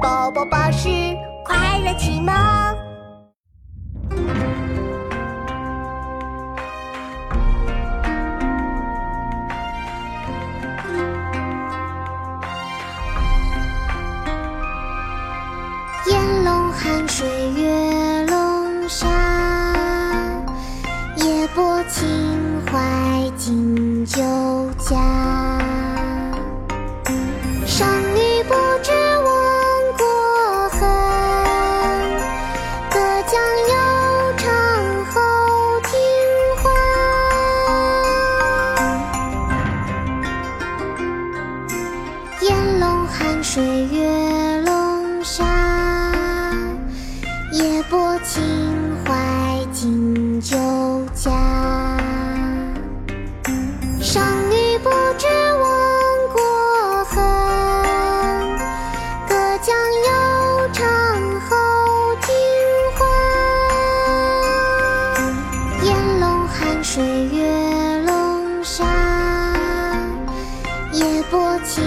宝宝巴士快乐启蒙。烟笼寒水月笼沙，夜泊秦淮近酒家。寒水月笼沙，夜泊秦淮近酒家。商女不知亡国恨，隔江犹唱后庭花。烟笼寒水月笼沙，夜泊秦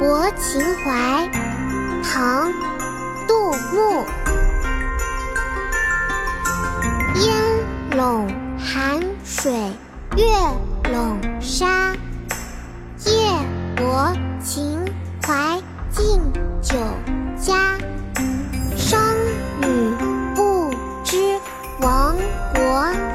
泊秦淮唐杜牧。烟笼寒水月笼沙夜泊秦淮近酒家商女不知亡国